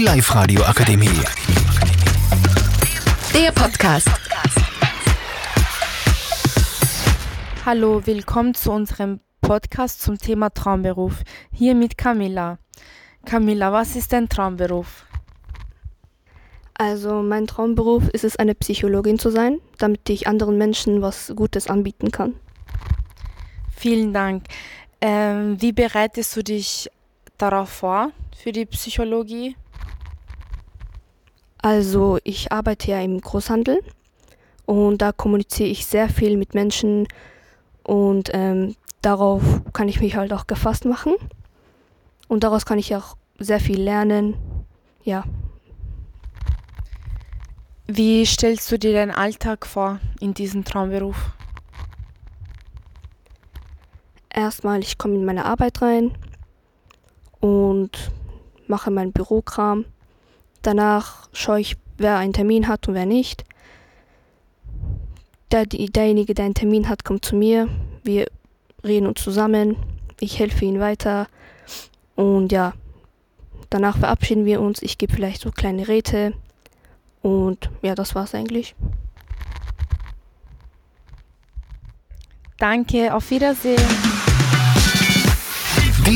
Die Live-Radio Akademie. Der Podcast. Hallo, willkommen zu unserem Podcast zum Thema Traumberuf. Hier mit Camilla. Camilla, was ist dein Traumberuf? Also mein Traumberuf ist es, eine Psychologin zu sein, damit ich anderen Menschen was Gutes anbieten kann. Vielen Dank. Ähm, wie bereitest du dich darauf vor, für die Psychologie? Also ich arbeite ja im Großhandel und da kommuniziere ich sehr viel mit Menschen und ähm, darauf kann ich mich halt auch gefasst machen und daraus kann ich auch sehr viel lernen. Ja. Wie stellst du dir deinen Alltag vor in diesem Traumberuf? Erstmal, ich komme in meine Arbeit rein und mache meinen Bürokram. Danach schaue ich, wer einen Termin hat und wer nicht. Der, derjenige, der einen Termin hat, kommt zu mir. Wir reden uns zusammen. Ich helfe ihm weiter. Und ja, danach verabschieden wir uns. Ich gebe vielleicht so kleine Räte. Und ja, das war's eigentlich. Danke, auf Wiedersehen.